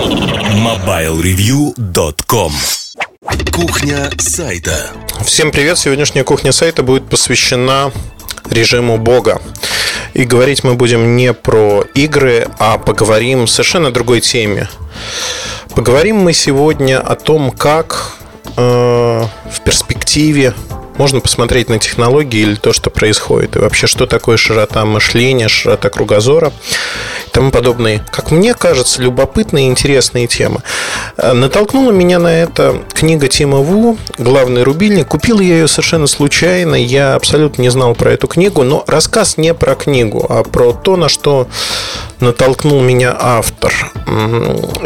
MobileReview.com Кухня сайта Всем привет! Сегодняшняя кухня сайта будет посвящена режиму Бога. И говорить мы будем не про игры, а поговорим совершенно другой теме. Поговорим мы сегодня о том, как э, в перспективе можно посмотреть на технологии или то, что происходит, и вообще, что такое широта мышления, широта кругозора и тому подобные, как мне кажется, любопытные и интересные темы. Э, натолкнула меня на это книга Тима Ву «Главный рубильник». Купил я ее совершенно случайно, я абсолютно не знал про эту книгу, но рассказ не про книгу, а про то, на что натолкнул меня автор.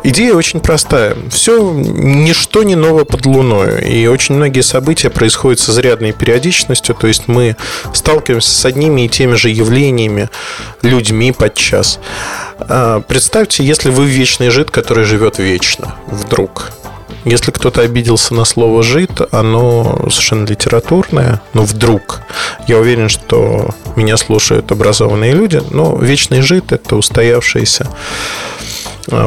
Идея очень простая. Все, ничто не новое под луной. И очень многие события происходят с изрядной периодичностью. То есть мы сталкиваемся с одними и теми же явлениями, людьми подчас. А, представьте, если вы вечный жид, который живет вечно, вдруг. Если кто-то обиделся на слово «жид», оно совершенно литературное, но вдруг. Я уверен, что меня слушают образованные люди, но вечный жид – это устоявшаяся Э,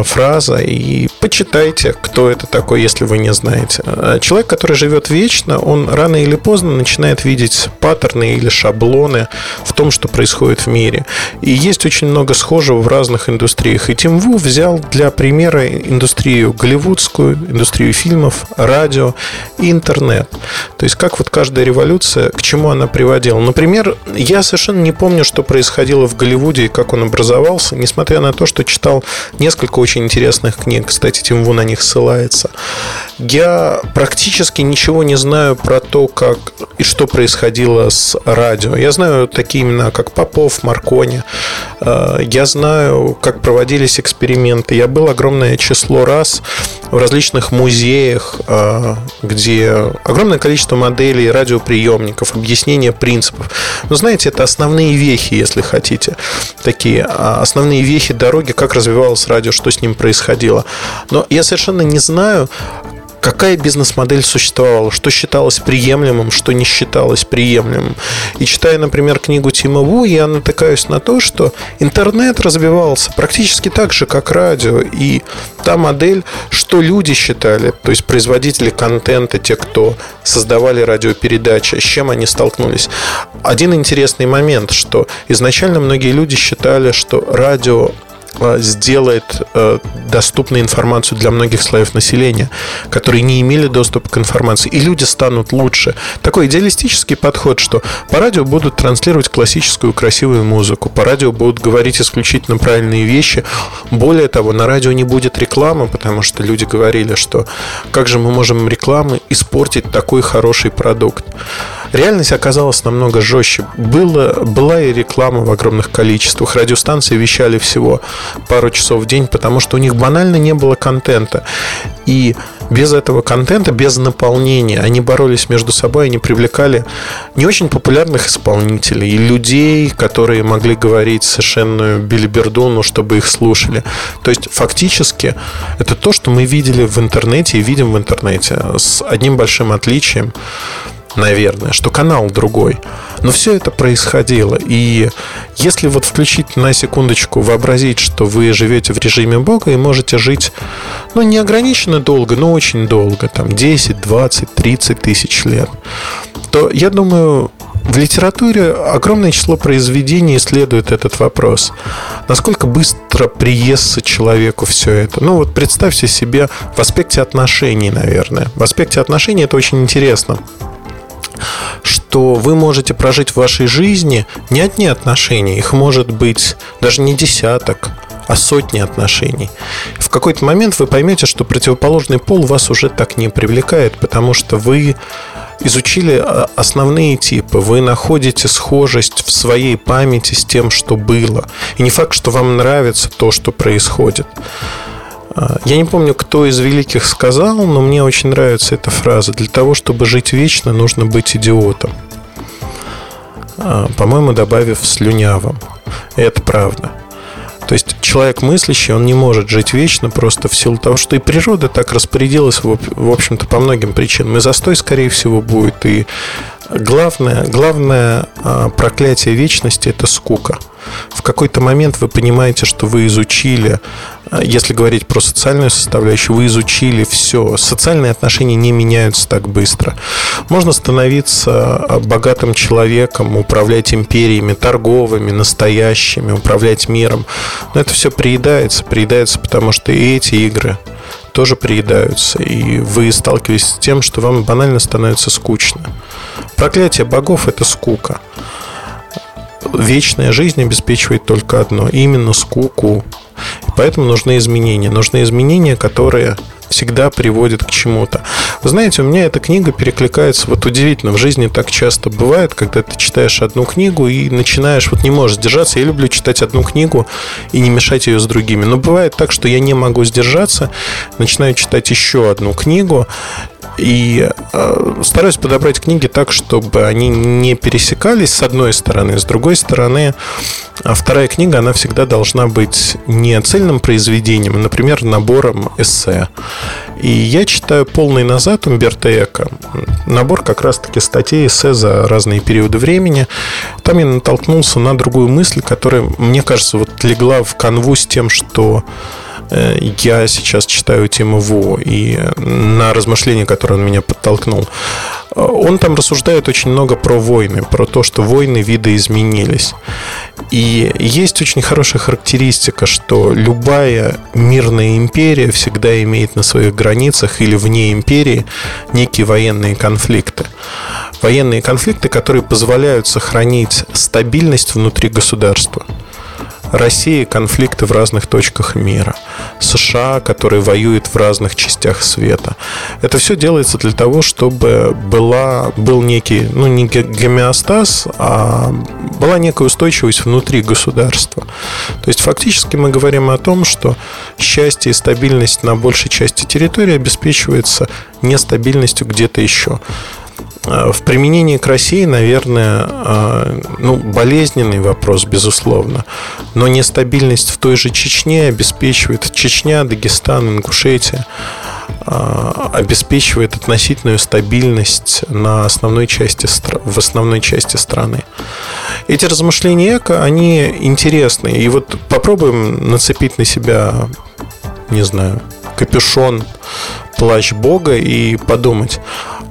фраза и почитайте, кто это такой, если вы не знаете. Э, человек, который живет вечно, он рано или поздно начинает видеть паттерны или шаблоны в том, что происходит в мире. И есть очень много схожего в разных индустриях. И Тим Ву взял для примера индустрию голливудскую, индустрию фильмов, радио и интернет. То есть как вот каждая революция, к чему она приводила. Например, я совершенно не помню, что происходило в Голливуде и как он образовался, несмотря на то, что читал несколько несколько очень интересных книг. Кстати, Тим Ву на них ссылается. Я практически ничего не знаю про то, как и что происходило с радио. Я знаю такие имена, как Попов, Маркони. Э, я знаю, как проводились эксперименты. Я был огромное число раз в различных музеях, э, где огромное количество моделей радиоприемников, объяснение принципов. Но знаете, это основные вехи, если хотите. Такие а, основные вехи дороги, как развивалось радио, что с ним происходило. Но я совершенно не знаю, какая бизнес-модель существовала, что считалось приемлемым, что не считалось приемлемым. И читая, например, книгу Тима Ву, я натыкаюсь на то, что интернет развивался практически так же, как радио. И та модель, что люди считали, то есть производители контента, те, кто создавали радиопередачи, с чем они столкнулись. Один интересный момент, что изначально многие люди считали, что радио сделает э, доступной информацию для многих слоев населения, которые не имели доступа к информации, и люди станут лучше. Такой идеалистический подход, что по радио будут транслировать классическую красивую музыку, по радио будут говорить исключительно правильные вещи. Более того, на радио не будет рекламы, потому что люди говорили, что как же мы можем рекламы испортить такой хороший продукт. Реальность оказалась намного жестче. Было, была и реклама в огромных количествах. Радиостанции вещали всего пару часов в день, потому что у них банально не было контента. И без этого контента, без наполнения, они боролись между собой, они привлекали не очень популярных исполнителей и людей, которые могли говорить совершенную билиберду, но чтобы их слушали. То есть, фактически, это то, что мы видели в интернете и видим в интернете с одним большим отличием наверное, что канал другой. Но все это происходило. И если вот включить на секундочку, вообразить, что вы живете в режиме Бога и можете жить, ну, не ограниченно долго, но очень долго, там 10, 20, 30 тысяч лет, то я думаю, в литературе огромное число произведений исследует этот вопрос. Насколько быстро приестся человеку все это? Ну вот представьте себе в аспекте отношений, наверное. В аспекте отношений это очень интересно что вы можете прожить в вашей жизни не одни отношения, их может быть даже не десяток, а сотни отношений. В какой-то момент вы поймете, что противоположный пол вас уже так не привлекает, потому что вы изучили а, основные типы, вы находите схожесть в своей памяти с тем, что было. И не факт, что вам нравится то, что происходит. Я не помню, кто из великих сказал, но мне очень нравится эта фраза. Для того, чтобы жить вечно, нужно быть идиотом. А, по-моему, добавив слюнявым. И это правда. То есть человек мыслящий, он не может жить вечно просто в силу того, что и природа так распорядилась, в общем-то, по многим причинам. И застой, скорее всего, будет. И главное, главное а, проклятие вечности – это скука. В какой-то момент вы понимаете, что вы изучили если говорить про социальную составляющую, вы изучили все. Социальные отношения не меняются так быстро. Можно становиться богатым человеком, управлять империями торговыми, настоящими, управлять миром. Но это все приедается. Приедается, потому что и эти игры тоже приедаются. И вы сталкиваетесь с тем, что вам банально становится скучно. Проклятие богов – это скука. Вечная жизнь обеспечивает только одно – именно скуку. Поэтому нужны изменения. Нужны изменения, которые всегда приводит к чему-то. Вы знаете, у меня эта книга перекликается, вот удивительно, в жизни так часто бывает, когда ты читаешь одну книгу и начинаешь, вот не можешь сдержаться. Я люблю читать одну книгу и не мешать ее с другими. Но бывает так, что я не могу сдержаться, начинаю читать еще одну книгу, и э, стараюсь подобрать книги так, чтобы они не пересекались с одной стороны, с другой стороны, а вторая книга, она всегда должна быть не цельным произведением, а, например, набором эссе. И я читаю полный назад Умберто Эко. Набор как раз-таки статей эссе за разные периоды времени. Там я натолкнулся на другую мысль, которая, мне кажется, вот легла в канву с тем, что я сейчас читаю Тима Ву, и на размышления, которые он меня подтолкнул, э, он там рассуждает очень много про войны, про то, что войны виды изменились. И есть очень хорошая характеристика, что любая мирная империя всегда имеет на своих границах или вне империи некие военные конфликты. Военные конфликты, которые позволяют сохранить стабильность внутри государства. России конфликты в разных точках мира. США, которые воюют в разных частях света. Это все делается для того, чтобы была, был некий, ну не гомеостаз, а была некая устойчивость внутри государства. То есть фактически мы говорим о том, что счастье и стабильность на большей части территории обеспечивается нестабильностью где-то еще. Э, в применении к России, наверное, э, ну, болезненный вопрос, безусловно. Но нестабильность в той же Чечне обеспечивает Чечня, Дагестан, Ингушетия э, обеспечивает относительную стабильность на основной части, в основной части страны. Эти размышления эко, они интересны. И вот попробуем нацепить на себя, не знаю, капюшон, плащ Бога и подумать,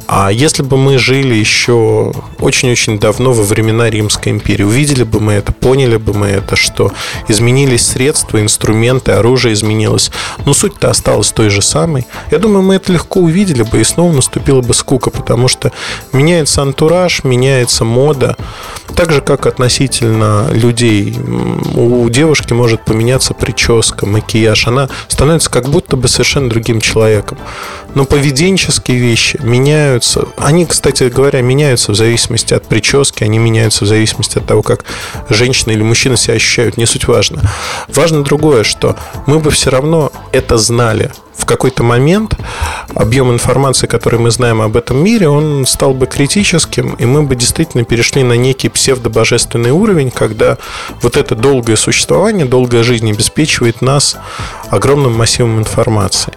а если бы мы жили еще очень-очень давно во времена Римской империи, увидели бы мы это, поняли бы мы это, что изменились средства, инструменты, оружие изменилось, но суть-то осталась той же самой. Я думаю, мы это легко увидели бы, и снова наступила бы скука, потому что меняется антураж, меняется мода, так же, как относительно людей. У девушки может поменяться прическа, макияж, она становится как будто бы совершенно другим человеком. Но поведенческие вещи меняются. Они, кстати говоря, меняются в зависимости от прически, они меняются в зависимости от того, как женщина или мужчина себя ощущают. Не суть важно. Важно другое, что мы бы все равно это знали в какой-то момент объем информации, который мы знаем об этом мире, он стал бы критическим, и мы бы действительно перешли на некий псевдобожественный уровень, когда вот это долгое существование, долгая жизнь обеспечивает нас огромным массивом информации.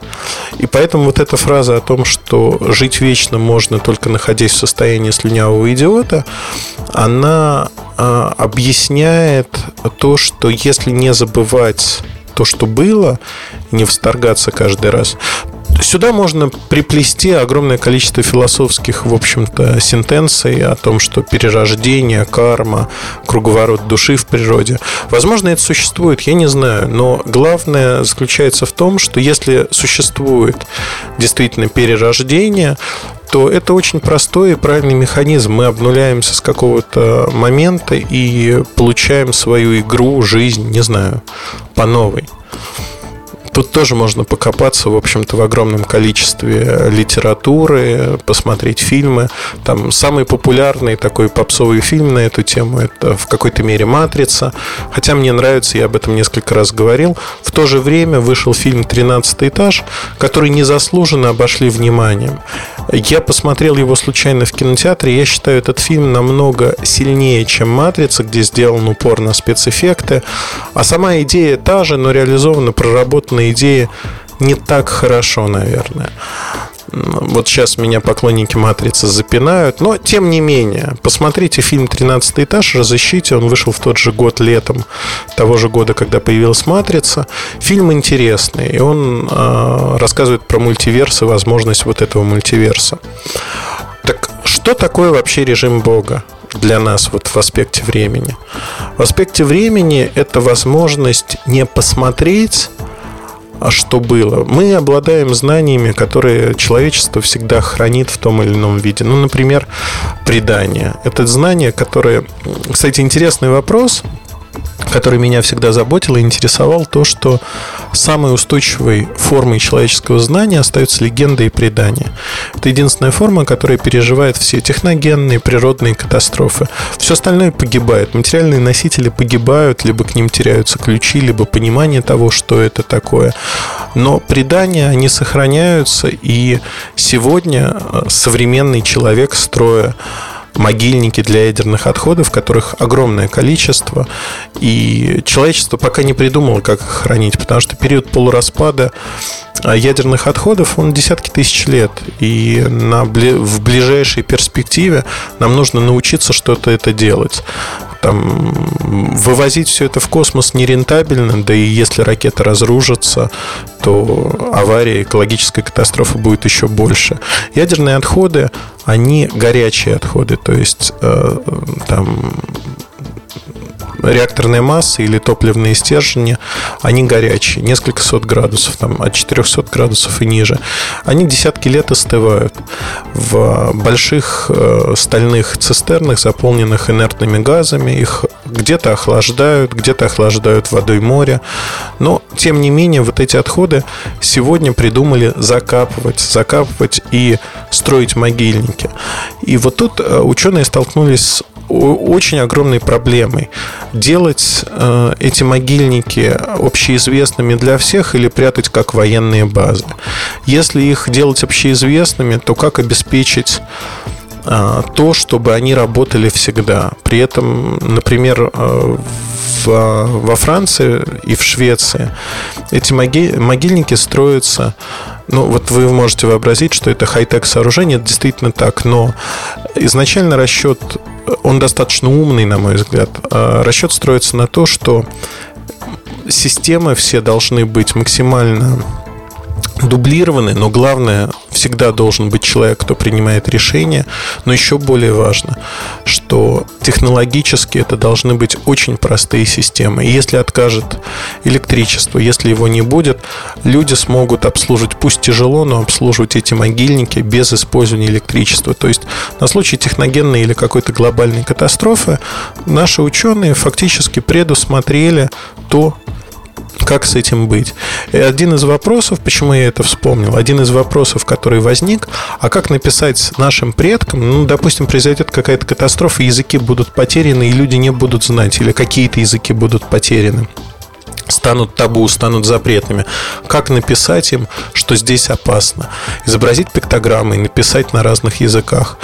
И поэтому вот эта фраза о том, что жить вечно можно только находясь в состоянии слюнявого идиота, она а, объясняет то, что если не забывать то, что было, не восторгаться каждый раз. Сюда можно приплести огромное количество философских, в общем-то, сентенций о том, что перерождение, карма, круговорот души в природе. Возможно, это существует, я не знаю, но главное заключается в том, что если существует действительно перерождение, то это очень простой и правильный механизм. Мы обнуляемся с какого-то момента и получаем свою игру, жизнь, не знаю, по новой. Тут тоже можно покопаться, в общем-то, в огромном количестве литературы, посмотреть фильмы. Там самый популярный такой попсовый фильм на эту тему – это в какой-то мере «Матрица». Хотя мне нравится, я об этом несколько раз говорил. В то же время вышел фильм «Тринадцатый этаж», который незаслуженно обошли вниманием. Я посмотрел его случайно в кинотеатре. Я считаю этот фильм намного сильнее, чем «Матрица», где сделан упор на спецэффекты. А сама идея та же, но реализована, проработана идея не так хорошо, наверное. Вот сейчас меня поклонники «Матрицы» запинают. Но, тем не менее, посмотрите фильм «13 этаж», разыщите. Он вышел в тот же год, летом того же года, когда появилась «Матрица». Фильм интересный. И он э, рассказывает про мультиверс и возможность вот этого мультиверса. Так что такое вообще режим Бога? для нас вот в аспекте времени. В аспекте времени это возможность не посмотреть а что было. Мы обладаем знаниями, которые человечество всегда хранит в том или ином виде. Ну, например, предание. Это знание, которое... Кстати, интересный вопрос который меня всегда заботил и интересовал, то, что самой устойчивой формой человеческого знания остается легенда и предание. Это единственная форма, которая переживает все техногенные, природные катастрофы. Все остальное погибает. Материальные носители погибают, либо к ним теряются ключи, либо понимание того, что это такое. Но предания, они сохраняются, и сегодня э, современный человек, строя могильники для ядерных отходов, которых огромное количество. И человечество пока не придумало, как их хранить, потому что период полураспада а, ядерных отходов, он десятки тысяч лет. И на, в ближайшей перспективе нам нужно научиться что-то это делать там вывозить все это в космос нерентабельно, да и если ракета разрушится, то авария, экологическая катастрофа будет еще больше. Ядерные отходы, они горячие отходы, то есть э, там реакторная масса или топливные стержни, они горячие, несколько сот градусов, там, от 400 градусов и ниже. Они десятки лет остывают в больших э, стальных цистернах, заполненных инертными газами. Их где-то охлаждают, где-то охлаждают водой моря. Но, тем не менее, вот эти отходы сегодня придумали закапывать, закапывать и строить могильники. И вот тут э, ученые столкнулись очень огромной проблемой. Делать э, эти могильники общеизвестными для всех или прятать как военные базы. Если их делать общеизвестными, то как обеспечить э, то, чтобы они работали всегда. При этом, например, э, в, во Франции и в Швеции эти могильники строятся ну, вот вы можете вообразить, что это хай-тек сооружение, это действительно так, но изначально расчет, он достаточно умный, на мой взгляд. А расчет строится на то, что системы все должны быть максимально дублированы, но главное, всегда должен быть человек, кто принимает решения. Но еще более важно, что технологически это должны быть очень простые системы. И если откажет электричество, если его не будет, люди смогут обслуживать, пусть тяжело, но обслуживать эти могильники без использования электричества. То есть на случай техногенной или какой-то глобальной катастрофы наши ученые фактически предусмотрели то, как с этим быть? И один из вопросов, почему я это вспомнил, один из вопросов, который возник, а как написать нашим предкам, ну, допустим, произойдет какая-то катастрофа, языки будут потеряны, и люди не будут знать, или какие-то языки будут потеряны станут табу, станут запретными. Как написать им, что здесь опасно? Изобразить пиктограммы и написать на разных языках.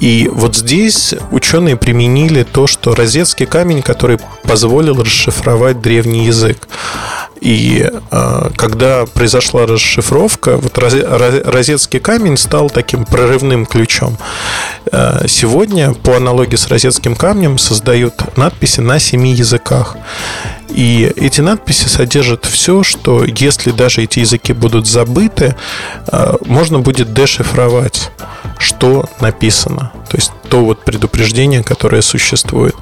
И вот здесь ученые применили то, что розетский камень, который позволил расшифровать древний язык. И э, когда произошла расшифровка, вот розетский камень стал таким прорывным ключом. Э, сегодня, по аналогии с розетским камнем, создают надписи на семи языках. И эти надписи содержат все, что если даже эти языки будут забыты, э, можно будет дешифровать, что написано. То есть то вот предупреждение, которое существует.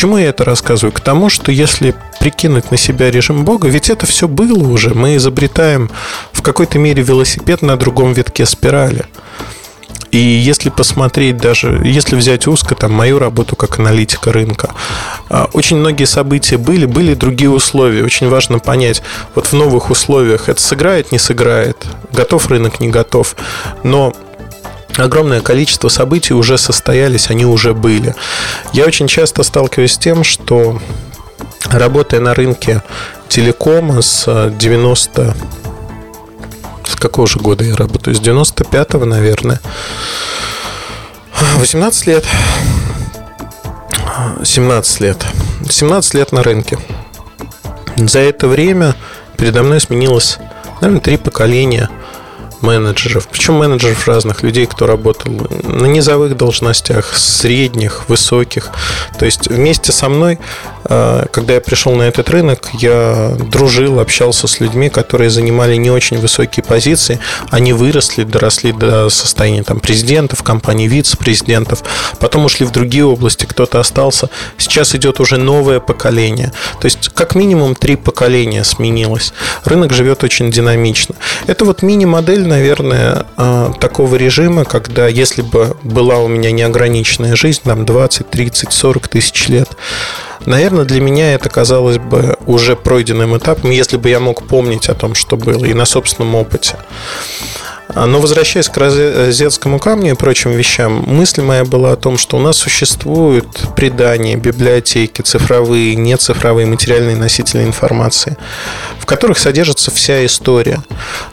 К чему я это рассказываю? К тому, что если прикинуть на себя режим Бога, ведь это все было уже. Мы изобретаем в какой-то мере велосипед на другом витке спирали. И если посмотреть даже, если взять узко там мою работу как аналитика рынка, а, очень многие события были, были другие условия. Очень важно понять, вот в новых условиях это сыграет, не сыграет, готов рынок, не готов. Но огромное количество событий уже состоялись, они уже были. Я очень часто сталкиваюсь с тем, что работая на рынке телекома с 90 с какого же года я работаю? С 95-го, наверное. 18 лет. 17 лет. 17 лет на рынке. За это время передо мной сменилось, наверное, три поколения менеджеров, причем менеджеров разных людей, кто работал на низовых должностях, средних, высоких. То есть вместе со мной, э, когда я пришел на этот рынок, я дружил, общался с людьми, которые занимали не очень высокие позиции. Они выросли, доросли до состояния там, президентов, компаний, вице-президентов, потом ушли в другие области, кто-то остался. Сейчас идет уже новое поколение. То есть как минимум три поколения сменилось. Рынок живет очень динамично. Это вот мини-модель наверное, а, такого режима, когда если бы была у меня неограниченная жизнь, там 20, 30, 40 тысяч лет, Наверное, для меня это казалось бы уже пройденным этапом, если бы я мог помнить о том, что было, и на собственном опыте. А, но возвращаясь к розетскому камню и прочим вещам, мысль моя была о том, что у нас существуют предания, библиотеки, цифровые, нецифровые материальные носители информации, в которых содержится вся история.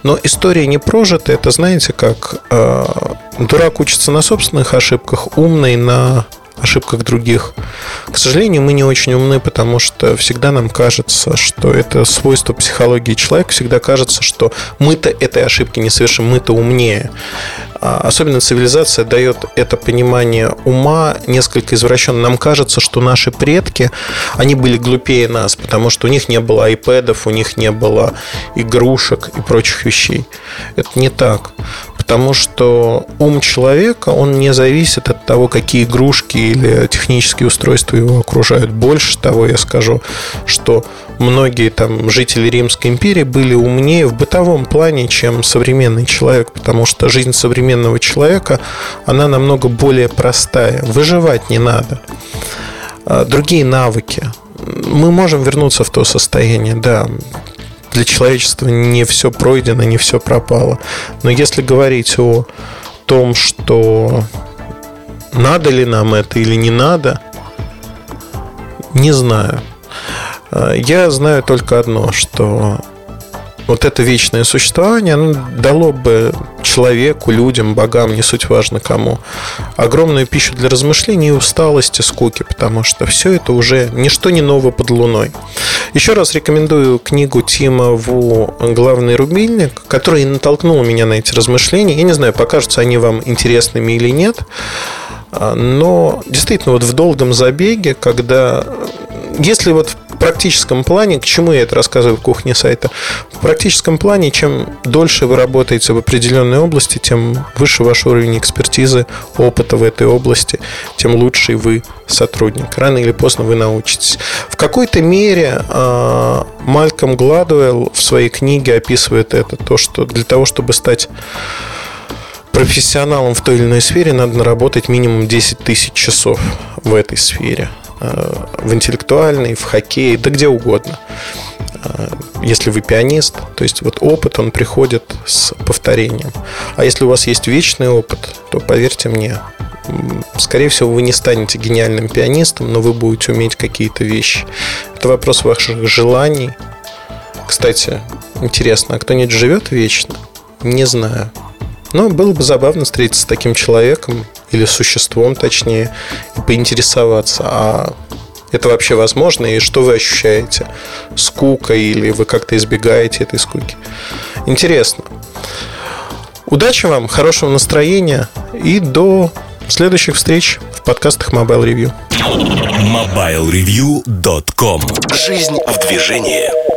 Но история не прожита, это знаете, как э, дурак учится на собственных ошибках, умный на ошибках других. К сожалению, мы не очень умны, потому что всегда нам кажется, что это свойство психологии человека, всегда кажется, что мы-то этой ошибки не совершим, мы-то умнее. А, особенно цивилизация дает это понимание ума несколько извращенно. Нам кажется, что наши предки, они были глупее нас, потому что у них не было айпэдов, у них не было игрушек и прочих вещей. Это не так потому что ум человека, он не зависит от того, какие игрушки или технические устройства его окружают. Больше того, я скажу, что многие там жители Римской империи были умнее в бытовом плане, чем современный человек, потому что жизнь современного человека, она намного более простая. Выживать не надо. А, другие навыки. Мы можем вернуться в то состояние, да, для человечества не все пройдено, не все пропало. Но если говорить о том, что надо ли нам это или не надо, не знаю. А, я знаю только одно, что вот это вечное существование, оно дало бы человеку, людям, богам, не суть важно кому, огромную пищу для размышлений и усталости, скуки, потому что все это уже ничто не ново под луной. Еще раз рекомендую книгу Тима Ву «Главный рубильник», который натолкнул меня на эти размышления. Я не знаю, покажутся они вам интересными или нет, но действительно вот в долгом забеге, когда если вот в практическом плане, к чему я это рассказываю в кухне сайта, в практическом плане, чем дольше вы работаете в определенной области, тем выше ваш уровень экспертизы, опыта в этой области, тем лучший вы сотрудник. Рано или поздно вы научитесь. В какой-то мере э, Мальком Гладуэлл в своей книге описывает это, то, что для того, чтобы стать профессионалом в той или иной сфере, надо наработать минимум 10 тысяч часов в этой сфере. Э, в интеллектуальной, в хоккее, да где угодно. Э, если вы пианист, то есть вот опыт, он приходит с повторением. А если у вас есть вечный опыт, то поверьте мне, скорее всего, вы не станете гениальным пианистом, но вы будете уметь какие-то вещи. Это вопрос ваших желаний. Кстати, интересно, а кто-нибудь живет вечно? Не знаю. Но было бы забавно встретиться с таким человеком, или существом, точнее, поинтересоваться, а это вообще возможно, и что вы ощущаете? Скука или вы как-то избегаете этой скуки? Интересно. Удачи вам, хорошего настроения и до следующих встреч в подкастах Mobile Review. MobileReview.com Жизнь в движении.